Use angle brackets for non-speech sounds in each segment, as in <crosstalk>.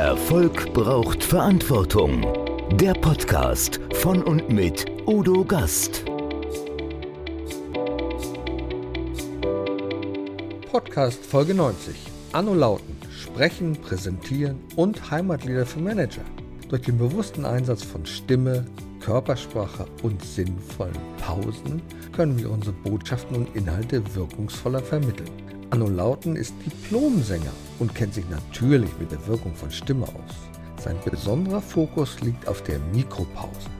Erfolg braucht Verantwortung. Der Podcast von und mit Udo Gast. Podcast Folge 90. Anno Lauten. Sprechen, präsentieren und Heimatlieder für Manager. Durch den bewussten Einsatz von Stimme, Körpersprache und sinnvollen Pausen können wir unsere Botschaften und Inhalte wirkungsvoller vermitteln. Anno Lauten ist Diplomsänger und kennt sich natürlich mit der Wirkung von Stimme aus. Sein besonderer Fokus liegt auf der Mikropause.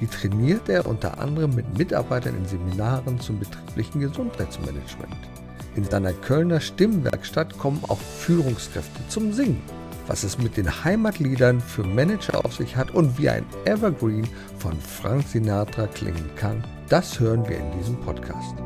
Die trainiert er unter anderem mit Mitarbeitern in Seminaren zum betrieblichen Gesundheitsmanagement. In seiner Kölner Stimmwerkstatt kommen auch Führungskräfte zum Singen. Was es mit den Heimatliedern für Manager auf sich hat und wie ein Evergreen von Frank Sinatra klingen kann, das hören wir in diesem Podcast.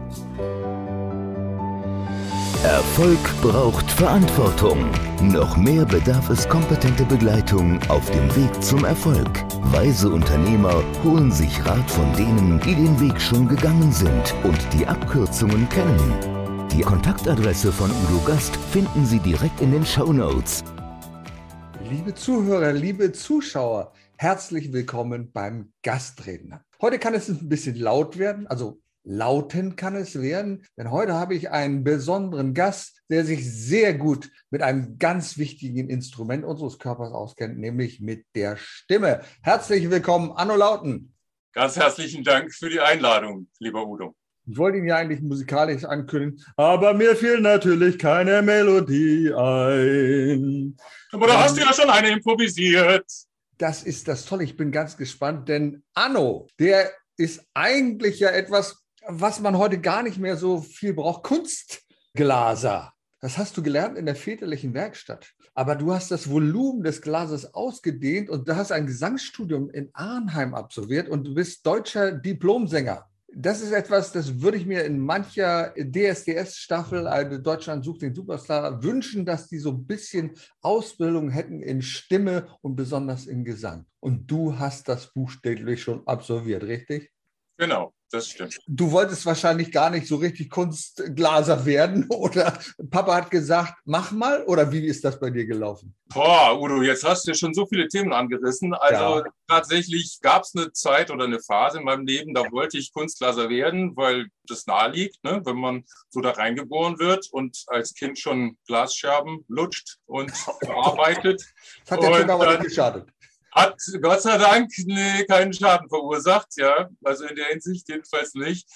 Erfolg braucht Verantwortung. Noch mehr bedarf es kompetente Begleitung auf dem Weg zum Erfolg. Weise Unternehmer holen sich Rat von denen, die den Weg schon gegangen sind und die Abkürzungen kennen. Die Kontaktadresse von Udo Gast finden Sie direkt in den Show Notes. Liebe Zuhörer, liebe Zuschauer, herzlich willkommen beim Gastredner. Heute kann es ein bisschen laut werden, also lauten kann es werden, denn heute habe ich einen besonderen Gast, der sich sehr gut mit einem ganz wichtigen Instrument unseres Körpers auskennt, nämlich mit der Stimme. Herzlich willkommen, Anno Lauten. Ganz herzlichen Dank für die Einladung, lieber Udo. Ich wollte ihn ja eigentlich musikalisch ankündigen, aber mir fiel natürlich keine Melodie ein. Aber da hast du ja schon eine improvisiert. Das ist das Tolle. Ich bin ganz gespannt, denn Anno, der ist eigentlich ja etwas, was man heute gar nicht mehr so viel braucht, Kunstglaser. Das hast du gelernt in der väterlichen Werkstatt. Aber du hast das Volumen des Glases ausgedehnt und du hast ein Gesangsstudium in Arnheim absolviert und du bist deutscher Diplomsänger. Das ist etwas, das würde ich mir in mancher DSDS-Staffel, also Deutschland sucht den Superstar, wünschen, dass die so ein bisschen Ausbildung hätten in Stimme und besonders in Gesang. Und du hast das buchstäblich schon absolviert, richtig? Genau das stimmt. Du wolltest wahrscheinlich gar nicht so richtig Kunstglaser werden <laughs> oder Papa hat gesagt, mach mal oder wie ist das bei dir gelaufen? Boah, Udo, jetzt hast du schon so viele Themen angerissen. Also ja. tatsächlich gab es eine Zeit oder eine Phase in meinem Leben, da wollte ich Kunstglaser werden, weil das nahe liegt, ne? wenn man so da reingeboren wird und als Kind schon Glasscherben lutscht und <laughs> verarbeitet. Das hat der Kind aber nicht geschadet hat Gott sei Dank nee, keinen Schaden verursacht, ja. Also in der Hinsicht jedenfalls nicht.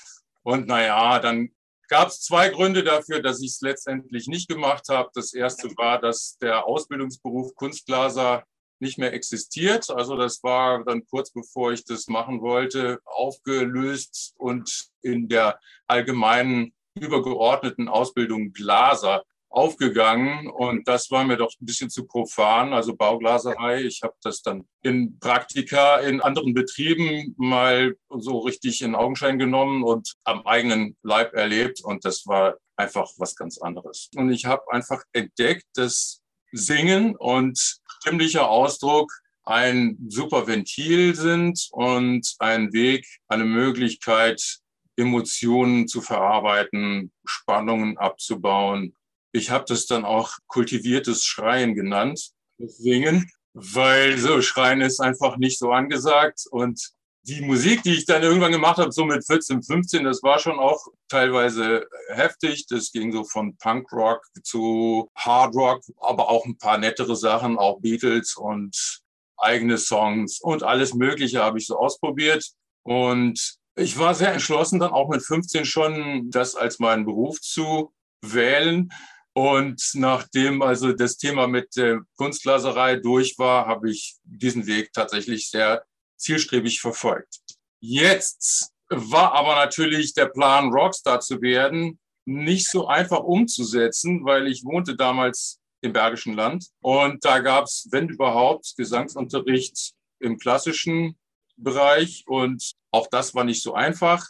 Und naja, dann gab es zwei Gründe dafür, dass ich es letztendlich nicht gemacht habe. Das erste war, dass der Ausbildungsberuf Kunstglaser nicht mehr existiert. Also das war dann kurz bevor ich das machen wollte, aufgelöst und in der allgemeinen übergeordneten Ausbildung Glaser aufgegangen und das war mir doch ein bisschen zu profan, also Bauglaserei. Ich habe das dann in Praktika in anderen Betrieben mal so richtig in Augenschein genommen und am eigenen Leib erlebt und das war einfach was ganz anderes. Und ich habe einfach entdeckt, dass Singen und stimmlicher Ausdruck ein super Ventil sind und ein Weg, eine Möglichkeit, Emotionen zu verarbeiten, Spannungen abzubauen ich habe das dann auch kultiviertes Schreien genannt, Singen, weil so Schreien ist einfach nicht so angesagt. Und die Musik, die ich dann irgendwann gemacht habe, so mit 14, 15, das war schon auch teilweise heftig. Das ging so von Punkrock zu Hardrock, aber auch ein paar nettere Sachen, auch Beatles und eigene Songs und alles Mögliche habe ich so ausprobiert. Und ich war sehr entschlossen, dann auch mit 15 schon das als meinen Beruf zu wählen. Und nachdem also das Thema mit der Kunstglaserei durch war, habe ich diesen Weg tatsächlich sehr zielstrebig verfolgt. Jetzt war aber natürlich der Plan, Rockstar zu werden, nicht so einfach umzusetzen, weil ich wohnte damals im Bergischen Land und da gab es, wenn überhaupt, Gesangsunterricht im klassischen Bereich und auch das war nicht so einfach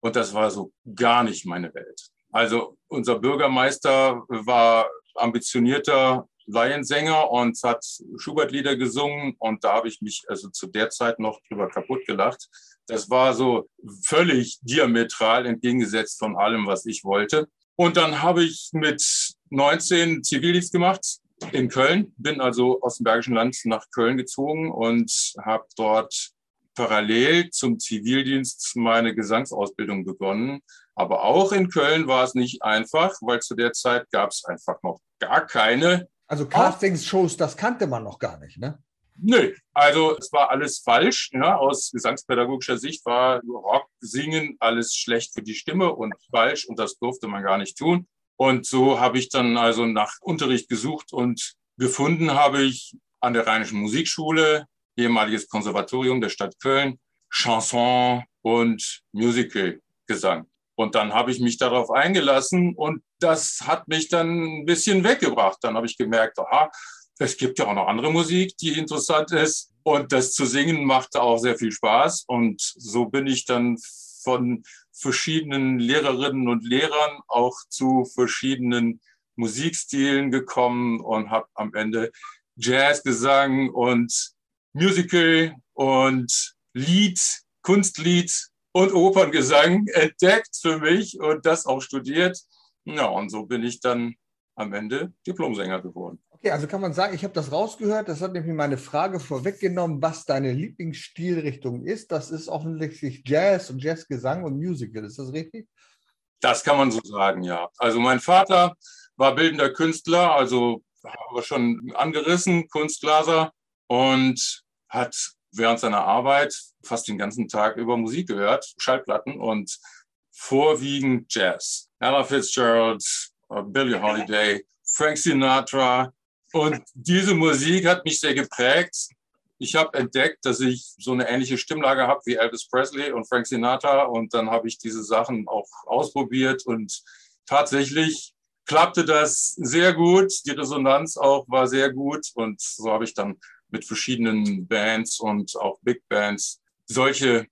und das war so gar nicht meine Welt. Also unser Bürgermeister war ambitionierter Laiensänger und hat Schubert-Lieder gesungen und da habe ich mich also zu der Zeit noch drüber kaputt gelacht. Das war so völlig diametral entgegengesetzt von allem, was ich wollte. Und dann habe ich mit 19 Zivildienst gemacht in Köln, bin also aus dem Bergischen Land nach Köln gezogen und habe dort parallel zum Zivildienst meine Gesangsausbildung begonnen. Aber auch in Köln war es nicht einfach, weil zu der Zeit gab es einfach noch gar keine. Also Castingshows, das kannte man noch gar nicht, ne? Nö, also es war alles falsch. Ja, aus gesangspädagogischer Sicht war Rock singen alles schlecht für die Stimme und falsch und das durfte man gar nicht tun. Und so habe ich dann also nach Unterricht gesucht und gefunden habe ich an der Rheinischen Musikschule, ehemaliges Konservatorium der Stadt Köln, Chanson und Musical Gesang. Und dann habe ich mich darauf eingelassen und das hat mich dann ein bisschen weggebracht. Dann habe ich gemerkt, aha, es gibt ja auch noch andere Musik, die interessant ist. Und das zu singen machte auch sehr viel Spaß. Und so bin ich dann von verschiedenen Lehrerinnen und Lehrern auch zu verschiedenen Musikstilen gekommen und habe am Ende Jazzgesang und Musical und Lied, Kunstlied und Operngesang entdeckt für mich und das auch studiert. Ja, und so bin ich dann am Ende Diplomsänger geworden. Okay, also kann man sagen, ich habe das rausgehört. Das hat nämlich meine Frage vorweggenommen, was deine Lieblingsstilrichtung ist. Das ist offensichtlich Jazz und Jazzgesang und Musical. Ist das richtig? Das kann man so sagen, ja. Also mein Vater war bildender Künstler, also haben wir schon angerissen, Kunstglaser und hat während seiner Arbeit fast den ganzen Tag über Musik gehört, Schallplatten und vorwiegend Jazz. Ella Fitzgerald, uh, Billie Holiday, Frank Sinatra, und diese Musik hat mich sehr geprägt. Ich habe entdeckt, dass ich so eine ähnliche Stimmlage habe wie Elvis Presley und Frank Sinatra. Und dann habe ich diese Sachen auch ausprobiert. Und tatsächlich klappte das sehr gut. Die Resonanz auch war sehr gut. Und so habe ich dann mit verschiedenen Bands und auch Big Bands solche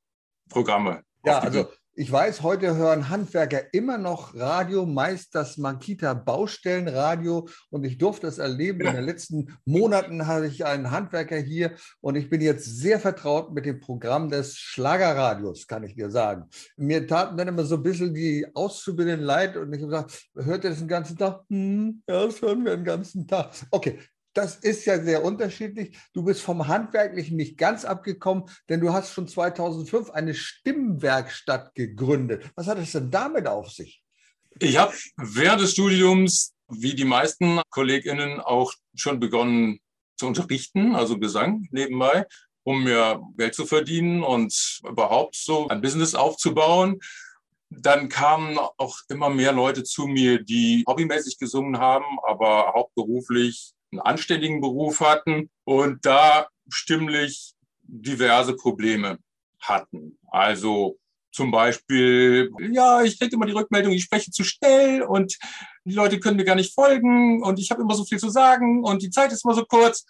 Programme. Ja, also ich weiß, heute hören Handwerker immer noch Radio, meist das Makita Baustellenradio. Und ich durfte es erleben. In den letzten Monaten hatte ich einen Handwerker hier und ich bin jetzt sehr vertraut mit dem Programm des Schlagerradios, kann ich dir sagen. Mir taten dann immer so ein bisschen die Auszubildenden leid und ich habe gesagt, hört ihr das den ganzen Tag? Hm, ja, das hören wir den ganzen Tag. Okay, das ist ja sehr unterschiedlich. Du bist vom Handwerklichen nicht ganz abgekommen, denn du hast schon 2005 eine Stimmwerkstatt gegründet. Was hat es denn damit auf sich? Ich habe während des Studiums, wie die meisten KollegInnen, auch schon begonnen zu unterrichten, also Gesang nebenbei, um mir Geld zu verdienen und überhaupt so ein Business aufzubauen. Dann kamen auch immer mehr Leute zu mir, die hobbymäßig gesungen haben, aber hauptberuflich einen anständigen Beruf hatten und da stimmlich diverse Probleme hatten. Also zum Beispiel, ja, ich kriege immer die Rückmeldung, ich spreche zu schnell und die Leute können mir gar nicht folgen und ich habe immer so viel zu sagen und die Zeit ist immer so kurz.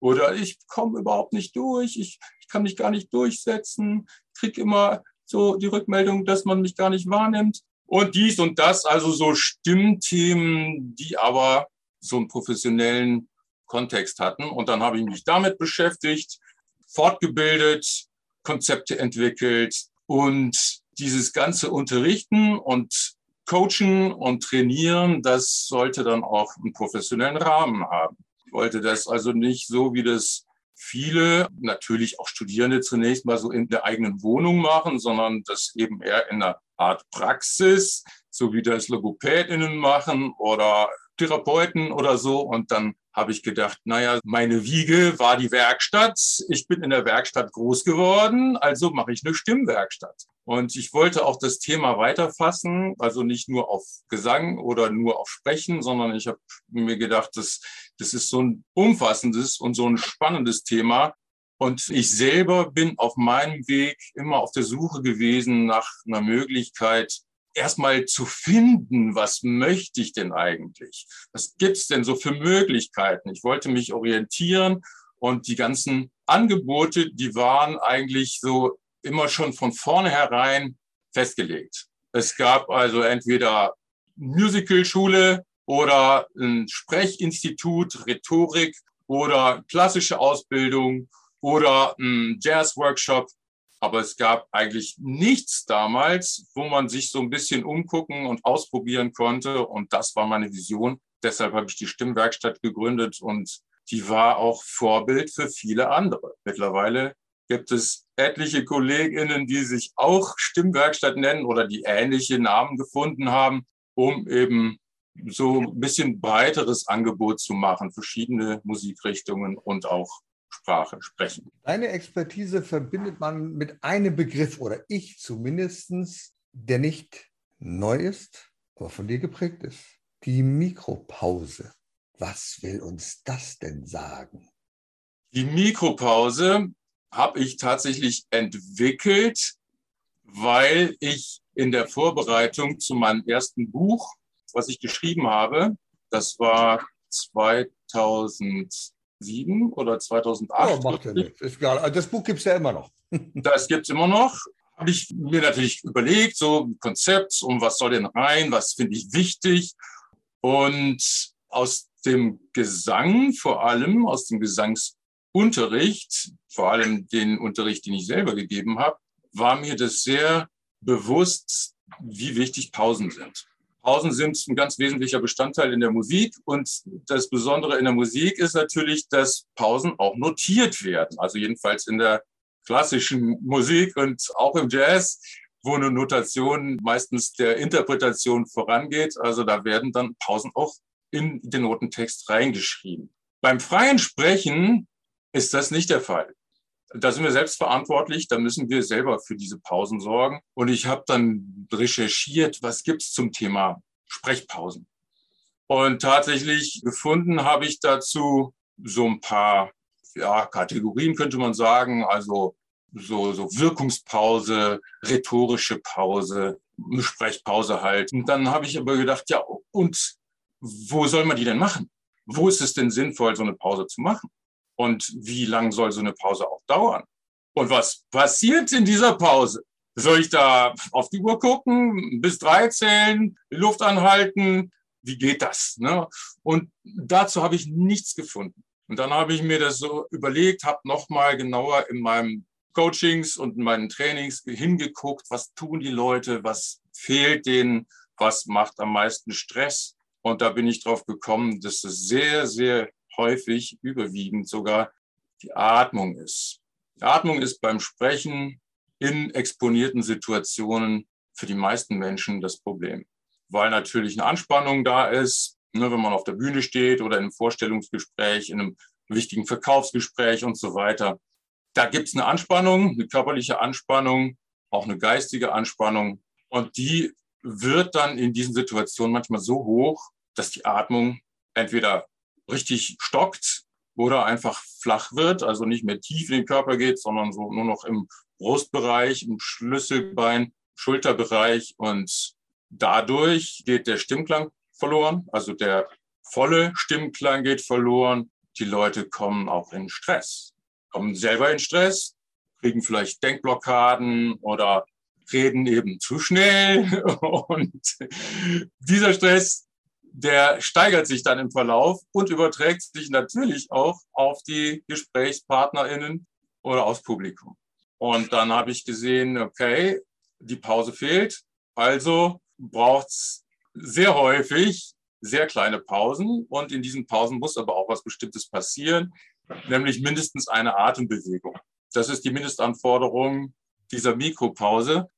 Oder ich komme überhaupt nicht durch, ich, ich kann mich gar nicht durchsetzen, kriege immer so die Rückmeldung, dass man mich gar nicht wahrnimmt. Und dies und das, also so Stimmthemen, die aber so einen professionellen Kontext hatten. Und dann habe ich mich damit beschäftigt, fortgebildet, Konzepte entwickelt und dieses ganze Unterrichten und Coachen und Trainieren, das sollte dann auch einen professionellen Rahmen haben. Ich wollte das also nicht so, wie das viele, natürlich auch Studierende zunächst mal so in der eigenen Wohnung machen, sondern das eben eher in einer Art Praxis, so wie das Logopädinnen machen oder Therapeuten oder so. Und dann habe ich gedacht, naja, meine Wiege war die Werkstatt. Ich bin in der Werkstatt groß geworden, also mache ich eine Stimmwerkstatt. Und ich wollte auch das Thema weiterfassen, also nicht nur auf Gesang oder nur auf Sprechen, sondern ich habe mir gedacht, das, das ist so ein umfassendes und so ein spannendes Thema. Und ich selber bin auf meinem Weg immer auf der Suche gewesen nach einer Möglichkeit, erstmal zu finden, was möchte ich denn eigentlich? Was gibt's denn so für Möglichkeiten? Ich wollte mich orientieren und die ganzen Angebote, die waren eigentlich so immer schon von vornherein festgelegt. Es gab also entweder Musicalschule oder ein Sprechinstitut, Rhetorik oder klassische Ausbildung oder ein Jazz-Workshop aber es gab eigentlich nichts damals, wo man sich so ein bisschen umgucken und ausprobieren konnte. Und das war meine Vision, deshalb habe ich die Stimmwerkstatt gegründet und die war auch Vorbild für viele andere. Mittlerweile gibt es etliche Kolleginnen, die sich auch Stimmwerkstatt nennen oder die ähnliche Namen gefunden haben, um eben so ein bisschen breiteres Angebot zu machen, verschiedene Musikrichtungen und auch Sprache sprechen. Deine Expertise verbindet man mit einem Begriff oder ich zumindest, der nicht neu ist, aber von dir geprägt ist. Die Mikropause. Was will uns das denn sagen? Die Mikropause habe ich tatsächlich entwickelt, weil ich in der Vorbereitung zu meinem ersten Buch, was ich geschrieben habe, das war 2007 oder 2008. Oh, macht ja nichts. Ist egal. Also das Buch gibt es ja immer noch. <laughs> das gibt es immer noch. Habe ich mir natürlich überlegt, so Konzept, um was soll denn rein, was finde ich wichtig. Und aus dem Gesang, vor allem aus dem Gesangsunterricht, vor allem den Unterricht, den ich selber gegeben habe, war mir das sehr bewusst, wie wichtig Pausen sind. Pausen sind ein ganz wesentlicher Bestandteil in der Musik. Und das Besondere in der Musik ist natürlich, dass Pausen auch notiert werden. Also jedenfalls in der klassischen Musik und auch im Jazz, wo eine Notation meistens der Interpretation vorangeht. Also da werden dann Pausen auch in den Notentext reingeschrieben. Beim freien Sprechen ist das nicht der Fall. Da sind wir selbst verantwortlich, da müssen wir selber für diese Pausen sorgen. Und ich habe dann recherchiert, was gibt's zum Thema Sprechpausen. Und tatsächlich gefunden habe ich dazu so ein paar ja, Kategorien, könnte man sagen. Also so, so Wirkungspause, rhetorische Pause, Sprechpause halt. Und dann habe ich aber gedacht, ja, und wo soll man die denn machen? Wo ist es denn sinnvoll, so eine Pause zu machen? Und wie lang soll so eine Pause auch dauern? Und was passiert in dieser Pause? Soll ich da auf die Uhr gucken, bis drei zählen, Luft anhalten? Wie geht das? Ne? Und dazu habe ich nichts gefunden. Und dann habe ich mir das so überlegt, habe nochmal genauer in meinem Coachings und in meinen Trainings hingeguckt, was tun die Leute, was fehlt denen, was macht am meisten Stress. Und da bin ich drauf gekommen, dass es sehr, sehr häufig, überwiegend sogar, die Atmung ist. Die Atmung ist beim Sprechen in exponierten Situationen für die meisten Menschen das Problem, weil natürlich eine Anspannung da ist, ne, wenn man auf der Bühne steht oder in einem Vorstellungsgespräch, in einem wichtigen Verkaufsgespräch und so weiter. Da gibt es eine Anspannung, eine körperliche Anspannung, auch eine geistige Anspannung. Und die wird dann in diesen Situationen manchmal so hoch, dass die Atmung entweder richtig stockt oder einfach flach wird, also nicht mehr tief in den Körper geht, sondern so nur noch im Brustbereich, im Schlüsselbein, Schulterbereich. Und dadurch geht der Stimmklang verloren, also der volle Stimmklang geht verloren. Die Leute kommen auch in Stress, kommen selber in Stress, kriegen vielleicht Denkblockaden oder reden eben zu schnell. <laughs> Und dieser Stress der steigert sich dann im Verlauf und überträgt sich natürlich auch auf die GesprächspartnerInnen oder aufs Publikum. Und dann habe ich gesehen, okay, die Pause fehlt. Also braucht es sehr häufig sehr kleine Pausen. Und in diesen Pausen muss aber auch was Bestimmtes passieren, nämlich mindestens eine Atembewegung. Das ist die Mindestanforderung dieser Mikropause.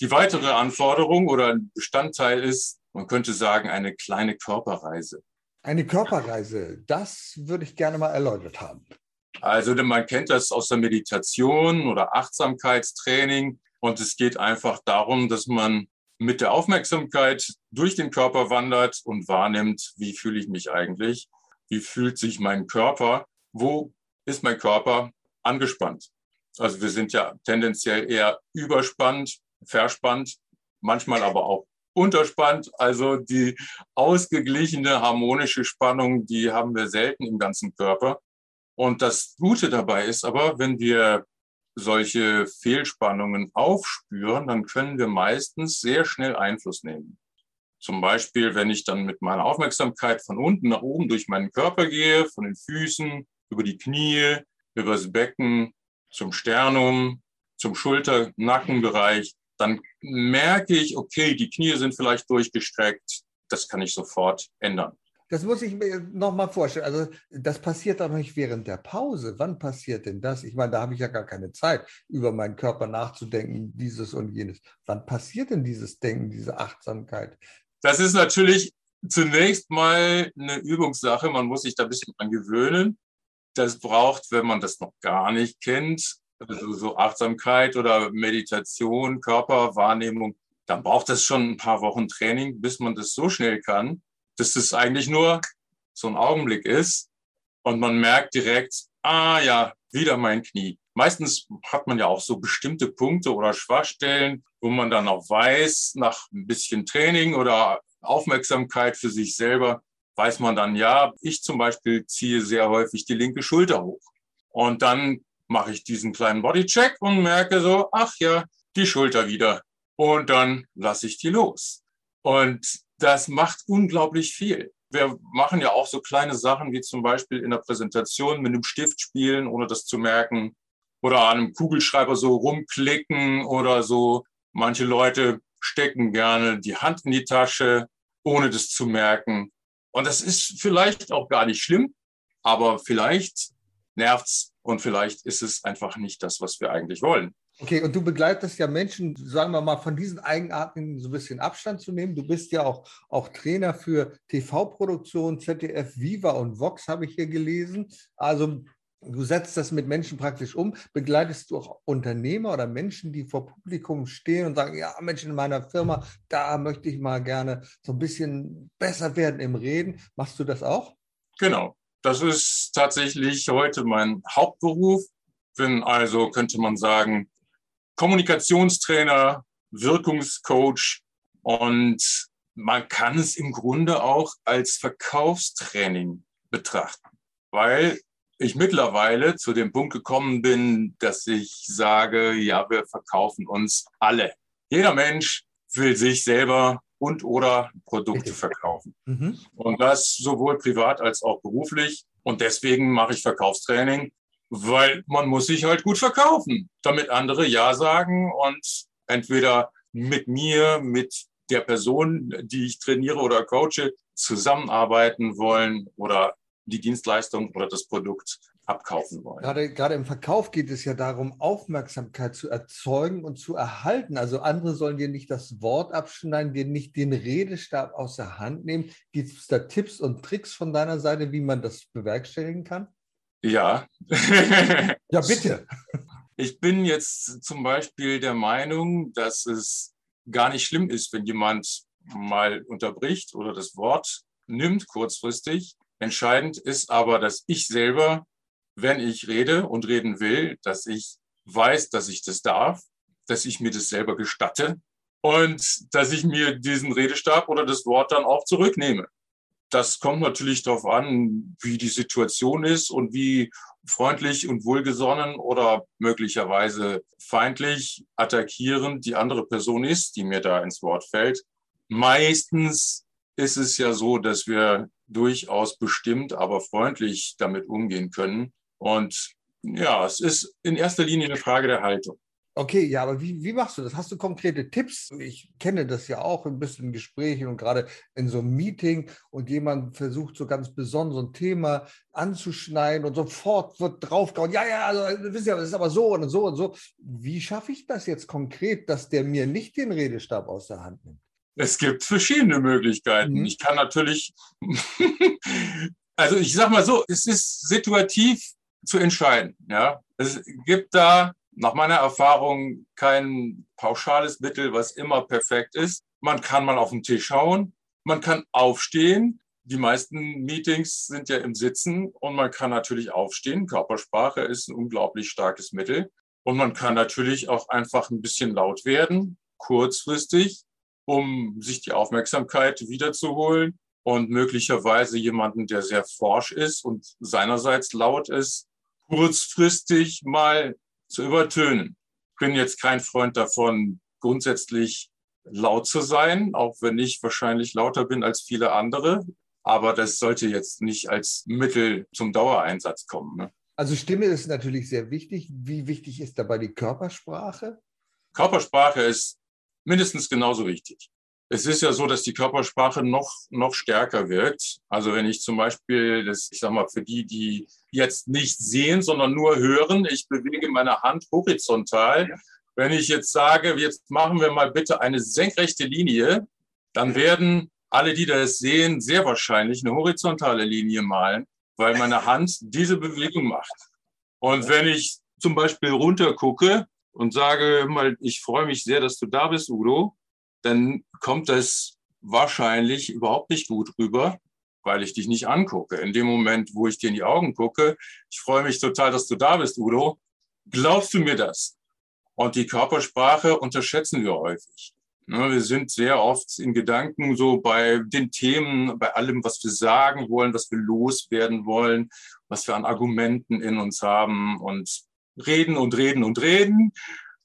Die weitere Anforderung oder ein Bestandteil ist man könnte sagen, eine kleine Körperreise. Eine Körperreise, das würde ich gerne mal erläutert haben. Also man kennt das aus der Meditation oder Achtsamkeitstraining und es geht einfach darum, dass man mit der Aufmerksamkeit durch den Körper wandert und wahrnimmt, wie fühle ich mich eigentlich, wie fühlt sich mein Körper, wo ist mein Körper angespannt. Also wir sind ja tendenziell eher überspannt, verspannt, manchmal aber auch unterspannt. Also die ausgeglichene harmonische Spannung, die haben wir selten im ganzen Körper. Und das Gute dabei ist aber, wenn wir solche Fehlspannungen aufspüren, dann können wir meistens sehr schnell Einfluss nehmen. Zum Beispiel, wenn ich dann mit meiner Aufmerksamkeit von unten nach oben durch meinen Körper gehe, von den Füßen, über die Knie, über das Becken, zum Sternum, zum Schulter-Nackenbereich, dann merke ich, okay, die Knie sind vielleicht durchgestreckt, das kann ich sofort ändern. das muss ich mir nochmal vorstellen. Also das passiert doch nicht während der Pause. Wann passiert denn das? Ich meine, da habe ich ja gar keine Zeit, über meinen Körper nachzudenken, dieses und jenes. Wann passiert denn dieses Denken, diese Achtsamkeit? Das ist natürlich zunächst mal eine Übungssache. Man muss sich da ein bisschen dran gewöhnen. Das braucht, wenn man das noch gar nicht kennt, also so Achtsamkeit oder Meditation, Körperwahrnehmung, dann braucht es schon ein paar Wochen Training, bis man das so schnell kann, dass das eigentlich nur so ein Augenblick ist und man merkt direkt, ah ja, wieder mein Knie. Meistens hat man ja auch so bestimmte Punkte oder Schwachstellen, wo man dann auch weiß, nach ein bisschen Training oder Aufmerksamkeit für sich selber, weiß man dann, ja, ich zum Beispiel ziehe sehr häufig die linke Schulter hoch. Und dann mache ich diesen kleinen Bodycheck und merke so, ach ja, die Schulter wieder. Und dann lasse ich die los. Und das macht unglaublich viel. Wir machen ja auch so kleine Sachen wie zum Beispiel in der Präsentation mit einem Stift spielen, ohne das zu merken. Oder an einem Kugelschreiber so rumklicken oder so. Manche Leute stecken gerne die Hand in die Tasche, ohne das zu merken. Und das ist vielleicht auch gar nicht schlimm, aber vielleicht nervt's und vielleicht ist es einfach nicht das, was wir eigentlich wollen. Okay, und du begleitest ja Menschen, sagen wir mal, von diesen Eigenarten so ein bisschen Abstand zu nehmen. Du bist ja auch, auch Trainer für TV-Produktion, ZDF, Viva und Vox, habe ich hier gelesen. Also du setzt das mit Menschen praktisch um. Begleitest du auch Unternehmer oder Menschen, die vor Publikum stehen und sagen, ja, Menschen in meiner Firma, da möchte ich mal gerne so ein bisschen besser werden im Reden. Machst du das auch? Genau. Das ist tatsächlich heute mein Hauptberuf. Bin also, könnte man sagen, Kommunikationstrainer, Wirkungscoach und man kann es im Grunde auch als Verkaufstraining betrachten, weil ich mittlerweile zu dem Punkt gekommen bin, dass ich sage, ja, wir verkaufen uns alle. Jeder Mensch will sich selber und oder Produkte verkaufen. Mhm. Und das sowohl privat als auch beruflich. Und deswegen mache ich Verkaufstraining, weil man muss sich halt gut verkaufen, damit andere Ja sagen und entweder mit mir, mit der Person, die ich trainiere oder coache, zusammenarbeiten wollen oder die Dienstleistung oder das Produkt abkaufen wollen. Gerade, gerade im Verkauf geht es ja darum, Aufmerksamkeit zu erzeugen und zu erhalten. Also andere sollen dir nicht das Wort abschneiden, dir nicht den Redestab aus der Hand nehmen. Gibt es da Tipps und Tricks von deiner Seite, wie man das bewerkstelligen kann? Ja. <laughs> ja, bitte. <laughs> Ich bin jetzt zum Beispiel der Meinung, dass es gar nicht schlimm ist, wenn jemand mal unterbricht oder das Wort nimmt kurzfristig. Entscheidend ist aber, dass ich selber, wenn ich rede und reden will, dass ich weiß, dass ich das darf, dass ich mir das selber gestatte und dass ich mir diesen Redestab oder das Wort dann auch zurücknehme. Das kommt natürlich darauf an, wie die Situation ist und wie freundlich und wohlgesonnen oder möglicherweise feindlich attackierend die andere Person ist, die mir da ins Wort fällt. Meistens ist es ja so, dass wir durchaus bestimmt, aber freundlich damit umgehen können. Und ja, es ist in erster Linie eine Frage der Haltung. Okay, ja, aber wie, wie machst du das? Hast du konkrete Tipps? Ich kenne das ja auch ein bisschen in Gesprächen und gerade in so einem Meeting und jemand versucht so ganz besonders so ein Thema anzuschneiden und sofort wird draufgehauen. Ja, ja, also wisst ihr, das ist aber so und so und so. Wie schaffe ich das jetzt konkret, dass der mir nicht den Redestab aus der Hand nimmt? Es gibt verschiedene Möglichkeiten. Mhm. Ich kann natürlich, <laughs> also ich sag mal so, es ist situativ zu entscheiden. Ja, es gibt da nach meiner Erfahrung kein pauschales Mittel, was immer perfekt ist. Man kann mal auf den Tisch schauen, man kann aufstehen. Die meisten Meetings sind ja im Sitzen und man kann natürlich aufstehen. Körpersprache ist ein unglaublich starkes Mittel. Und man kann natürlich auch einfach ein bisschen laut werden, kurzfristig, um sich die Aufmerksamkeit wiederzuholen und möglicherweise jemanden, der sehr forsch ist und seinerseits laut ist, kurzfristig mal zu übertönen. Ich bin jetzt kein Freund davon, grundsätzlich laut zu sein, auch wenn ich wahrscheinlich lauter bin als viele andere. Aber das sollte jetzt nicht als Mittel zum Dauereinsatz kommen. Ne? Also Stimme ist natürlich sehr wichtig. Wie wichtig ist dabei die Körpersprache? Körpersprache ist mindestens genauso wichtig. Es ist ja so, dass die Körpersprache noch, noch stärker wirkt. Also wenn ich zum Beispiel, das, ich sag mal, für die, die jetzt nicht sehen, sondern nur hören, ich bewege meine Hand horizontal. Wenn ich jetzt sage, jetzt machen wir mal bitte eine senkrechte Linie, dann werden alle, die das sehen, sehr wahrscheinlich eine horizontale Linie malen, weil meine Hand diese Bewegung macht. Und wenn ich zum Beispiel runter gucke und sage mal, ich freue mich sehr, dass du da bist, Udo, dann kommt das wahrscheinlich überhaupt nicht gut rüber, weil ich dich nicht angucke. In dem Moment, wo ich dir in die Augen gucke, ich freue mich total, dass du da bist, Udo. Glaubst du mir das? Und die Körpersprache unterschätzen wir häufig. Ne, wir sind sehr oft in Gedanken so bei den Themen, bei allem, was wir sagen wollen, was wir loswerden wollen, was wir an Argumenten in uns haben und reden und reden und reden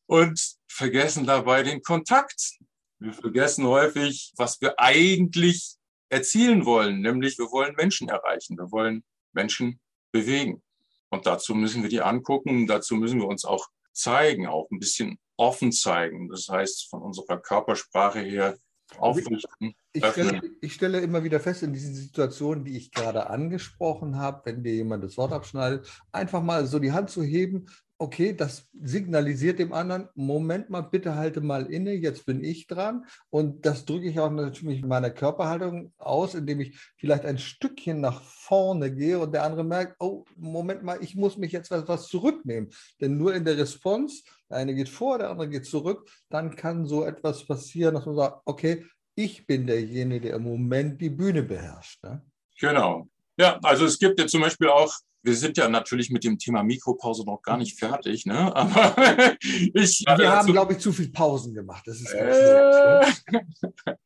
und vergessen dabei den Kontakt. Wir vergessen häufig, was wir eigentlich erzielen wollen, nämlich wir wollen Menschen erreichen, wir wollen Menschen bewegen. Und dazu müssen wir die angucken, dazu müssen wir uns auch zeigen, auch ein bisschen offen zeigen. Das heißt, von unserer Körpersprache her aufrichten. Ich stelle, ich stelle, immer wieder fest, in diesen Situationen, die ich gerade angesprochen habe, wenn dir jemand das Wort abschneidet, einfach mal so die Hand zu heben okay, das signalisiert dem anderen, Moment mal, bitte halte mal inne, jetzt bin ich dran. Und das drücke ich auch natürlich in meiner Körperhaltung aus, indem ich vielleicht ein Stückchen nach vorne gehe und der andere merkt, oh, Moment mal, ich muss mich jetzt etwas zurücknehmen. Denn nur in der Response, der eine geht vor, der andere geht zurück, dann kann so etwas passieren, dass man sagt, okay, ich bin derjenige, der im Moment die Bühne beherrscht. Ne? Genau. Ja, also es gibt ja zum Beispiel auch wir sind ja natürlich mit dem Thema Mikropause noch gar nicht fertig, ne? <laughs> Aber ich. Wir haben, glaube ich, zu viel Pausen gemacht. Das ist äh,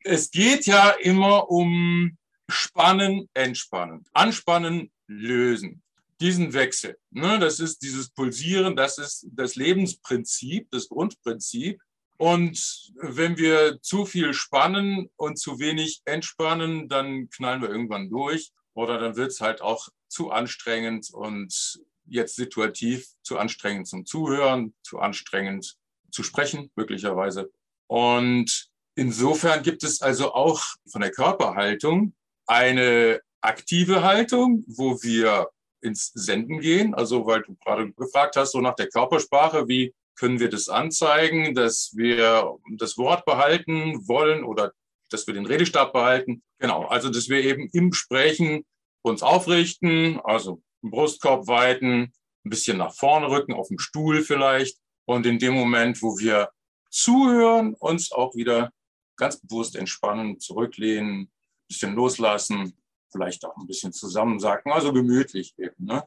<laughs> es geht ja immer um Spannen, Entspannen, Anspannen, Lösen. Diesen Wechsel. Ne? Das ist dieses Pulsieren, das ist das Lebensprinzip, das Grundprinzip. Und wenn wir zu viel spannen und zu wenig entspannen, dann knallen wir irgendwann durch. Oder dann wird es halt auch zu anstrengend und jetzt situativ zu anstrengend zum Zuhören, zu anstrengend zu sprechen, möglicherweise. Und insofern gibt es also auch von der Körperhaltung eine aktive Haltung, wo wir ins Senden gehen. Also, weil du gerade gefragt hast, so nach der Körpersprache, wie können wir das anzeigen, dass wir das Wort behalten wollen oder dass wir den Redestab behalten. Genau, also dass wir eben im Sprechen uns aufrichten, also Brustkorb weiten, ein bisschen nach vorne rücken, auf dem Stuhl vielleicht. Und in dem Moment, wo wir zuhören, uns auch wieder ganz bewusst entspannen, zurücklehnen, ein bisschen loslassen, vielleicht auch ein bisschen zusammensacken, also gemütlich eben. Ne?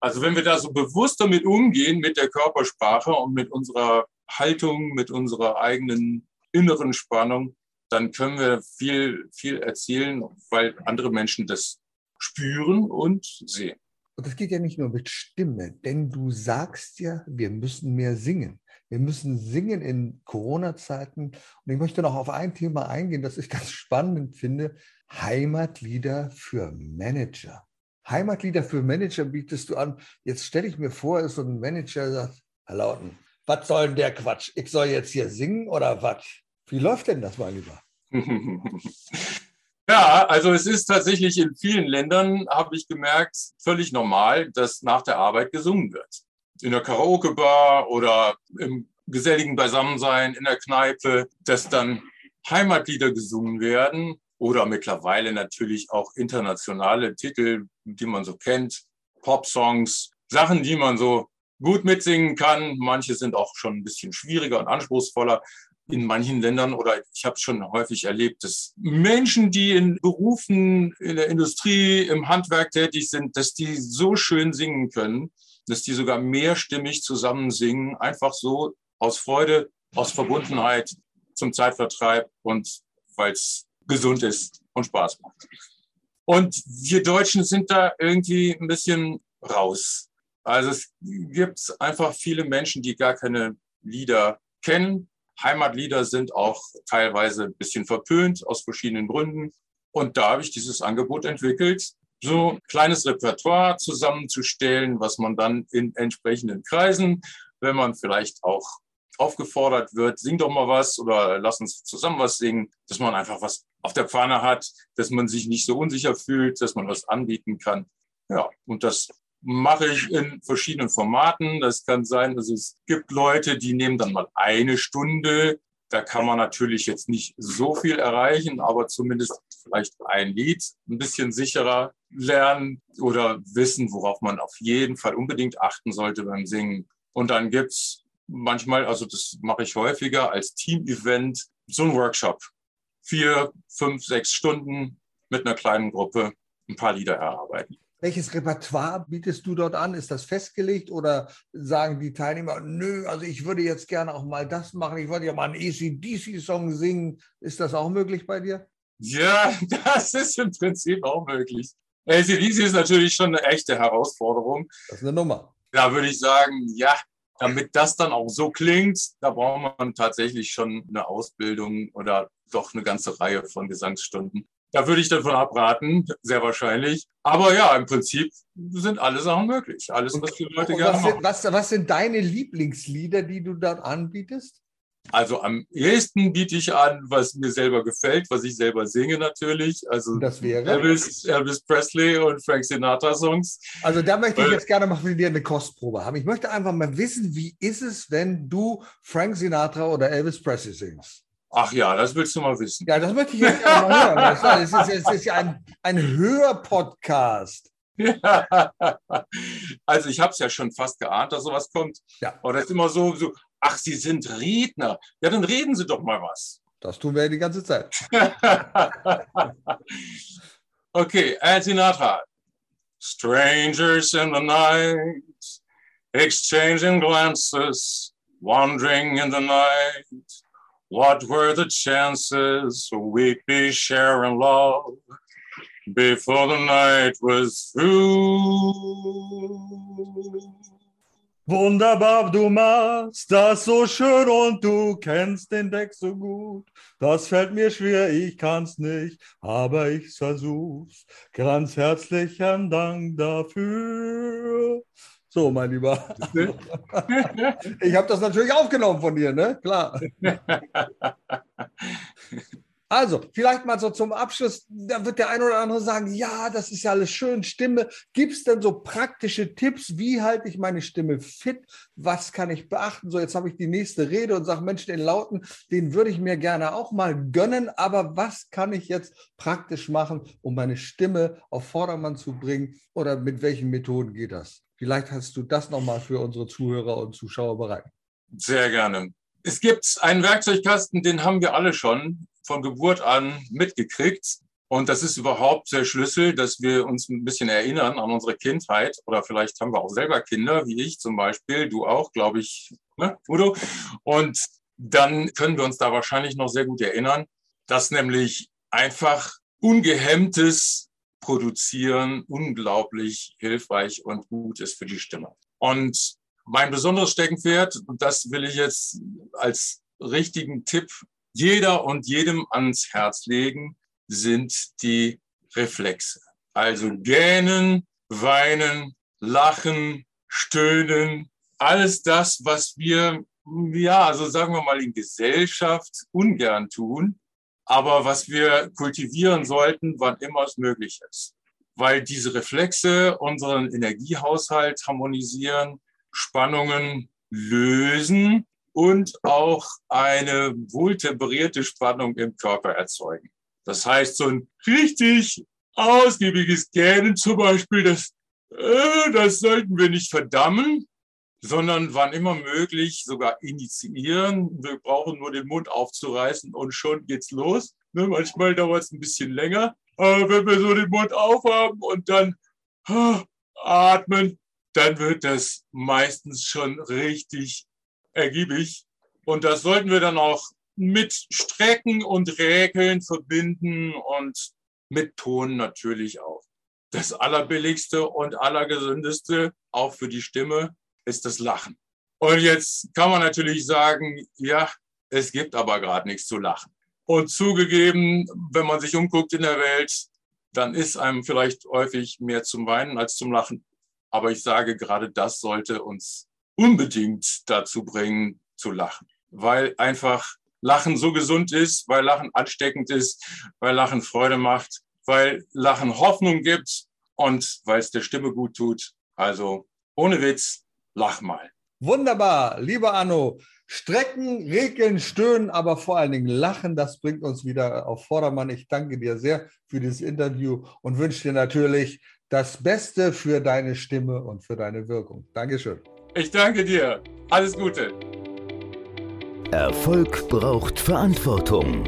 Also wenn wir da so bewusst damit umgehen, mit der Körpersprache und mit unserer Haltung, mit unserer eigenen inneren Spannung, dann können wir viel, viel erzielen, weil andere Menschen das spüren und sehen. Und das geht ja nicht nur mit Stimme, denn du sagst ja, wir müssen mehr singen. Wir müssen singen in Corona-Zeiten. Und ich möchte noch auf ein Thema eingehen, das ich ganz spannend finde. Heimatlieder für Manager. Heimatlieder für Manager bietest du an. Jetzt stelle ich mir vor, ist so ein Manager, der sagt, Herr Lauten, was soll denn der Quatsch? Ich soll jetzt hier singen oder was? Wie läuft denn das mal lieber? <laughs> Ja, also es ist tatsächlich in vielen Ländern, habe ich gemerkt, völlig normal, dass nach der Arbeit gesungen wird. In der Karaoke-Bar oder im geselligen Beisammensein in der Kneipe, dass dann Heimatlieder gesungen werden oder mittlerweile natürlich auch internationale Titel, die man so kennt, Pop-Songs, Sachen, die man so gut mitsingen kann. Manche sind auch schon ein bisschen schwieriger und anspruchsvoller in manchen Ländern oder ich habe es schon häufig erlebt, dass Menschen, die in Berufen in der Industrie, im Handwerk tätig sind, dass die so schön singen können, dass die sogar mehrstimmig zusammen singen, einfach so aus Freude, aus Verbundenheit zum Zeitvertreib und weil es gesund ist und Spaß macht. Und wir Deutschen sind da irgendwie ein bisschen raus. Also es gibt einfach viele Menschen, die gar keine Lieder kennen, Heimatlieder sind auch teilweise ein bisschen verpönt aus verschiedenen Gründen. Und da habe ich dieses Angebot entwickelt, so kleines Repertoire zusammenzustellen, was man dann in entsprechenden Kreisen, wenn man vielleicht auch aufgefordert wird, sing doch mal was oder lass uns zusammen was singen, dass man einfach was auf der Pfanne hat, dass man sich nicht so unsicher fühlt, dass man was anbieten kann. Ja, und das mache ich in verschiedenen Formaten. Das kann sein, dass es gibt Leute, die nehmen dann mal eine Stunde. Da kann man natürlich jetzt nicht so viel erreichen, aber zumindest vielleicht ein Lied ein bisschen sicherer lernen oder wissen, worauf man auf jeden Fall unbedingt achten sollte beim Singen. Und dann gibt's manchmal, also das mache ich häufiger als Team-Event, so ein Workshop. Vier, fünf, sechs Stunden mit einer kleinen Gruppe ein paar Lieder erarbeiten. Welches Repertoire bietest du dort an? Ist das festgelegt oder sagen die Teilnehmer, nö, also ich würde jetzt gerne auch mal das machen, ich wollte ja mal einen ACDC-Song singen. Ist das auch möglich bei dir? Ja, <laughs> das ist im Prinzip auch möglich. ACDC ist natürlich schon eine echte Herausforderung. Das ist eine Nummer. Da würde ich sagen, ja, damit das dann auch so klingt, da braucht man tatsächlich schon eine Ausbildung oder doch eine ganze Reihe von Gesangsstunden. Da würde ich davon abraten, sehr wahrscheinlich. Aber ja, im Prinzip sind alle Sachen möglich. Alles, was die Leute gerne was, machen. Was, was sind deine Lieblingslieder, die du dort anbietest? Also am ehesten biete ich an, was mir selber gefällt, was ich selber singe natürlich. Also das wäre Elvis, Elvis Presley und Frank Sinatra Songs. Also da möchte ich jetzt gerne mal von dir eine Kostprobe haben. Ich möchte einfach mal wissen, wie ist es, wenn du Frank Sinatra oder Elvis Presley singst? Ach ja, das willst du mal wissen. Ja, das möchte ich jetzt gerne mal hören. Das ist, das ist ja ein, ein Hörpodcast. Ja. <laughs> Also ich habe es ja schon fast geahnt, dass sowas kommt. Ja. Aber das ist immer so, so, ach, Sie sind Redner. Ja, dann reden Sie doch mal was. Das tun wir die ganze Zeit. <laughs> okay, Al Sinatra. Strangers in the night, exchanging glances, wandering in the night. What were the chances we'd be sharing love before the night was through? Wunderbar, du machst das so schön und du kennst den Deck so gut. Das fällt mir schwer, ich kann's nicht, aber ich versuch's. Ganz herzlichen Dank dafür. So, mein Lieber. <laughs> ich habe das natürlich aufgenommen von dir, ne? Klar. <laughs> Also, vielleicht mal so zum Abschluss, da wird der eine oder andere sagen, ja, das ist ja alles schön, Stimme. Gibt es denn so praktische Tipps, wie halte ich meine Stimme fit? Was kann ich beachten? So, jetzt habe ich die nächste Rede und sage, Mensch, den Lauten, den würde ich mir gerne auch mal gönnen, aber was kann ich jetzt praktisch machen, um meine Stimme auf Vordermann zu bringen? Oder mit welchen Methoden geht das? Vielleicht hast du das nochmal für unsere Zuhörer und Zuschauer bereit. Sehr gerne. Es gibt einen Werkzeugkasten, den haben wir alle schon von Geburt an mitgekriegt. Und das ist überhaupt der Schlüssel, dass wir uns ein bisschen erinnern an unsere Kindheit. Oder vielleicht haben wir auch selber Kinder, wie ich zum Beispiel, du auch, glaube ich, ne, Udo. Und dann können wir uns da wahrscheinlich noch sehr gut erinnern, dass nämlich einfach ungehemmtes produzieren unglaublich hilfreich und gut ist für die Stimme. Und mein besonderes Steckenpferd, und das will ich jetzt als richtigen Tipp jeder und jedem ans Herz legen, sind die Reflexe. Also gähnen, weinen, lachen, stöhnen, alles das, was wir, ja, also sagen wir mal in Gesellschaft ungern tun, aber was wir kultivieren sollten, wann immer es möglich ist. Weil diese Reflexe unseren Energiehaushalt harmonisieren, Spannungen lösen und auch eine wohltemperierte Spannung im Körper erzeugen. Das heißt, so ein richtig ausgiebiges Gähnen zum Beispiel, das, äh, das sollten wir nicht verdammen, sondern wann immer möglich sogar initiieren. Wir brauchen nur den Mund aufzureißen und schon geht's los. Ne, manchmal dauert es ein bisschen länger, aber wenn wir so den Mund aufhaben und dann ah, atmen, dann wird das meistens schon richtig ergiebig. Und das sollten wir dann auch mit Strecken und Räkeln verbinden und mit Ton natürlich auch. Das allerbilligste und allergesündeste, auch für die Stimme, ist das Lachen. Und jetzt kann man natürlich sagen, ja, es gibt aber gerade nichts zu lachen. Und zugegeben, wenn man sich umguckt in der Welt, dann ist einem vielleicht häufig mehr zum Weinen als zum Lachen. Aber ich sage, gerade das sollte uns unbedingt dazu bringen, zu lachen, weil einfach Lachen so gesund ist, weil Lachen ansteckend ist, weil Lachen Freude macht, weil Lachen Hoffnung gibt und weil es der Stimme gut tut. Also ohne Witz, lach mal. Wunderbar, lieber Anno. Strecken, regeln, stöhnen, aber vor allen Dingen lachen, das bringt uns wieder auf Vordermann. Ich danke dir sehr für dieses Interview und wünsche dir natürlich das Beste für deine Stimme und für deine Wirkung. Dankeschön. Ich danke dir. Alles Gute. Erfolg braucht Verantwortung.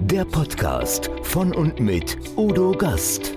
Der Podcast von und mit Udo Gast.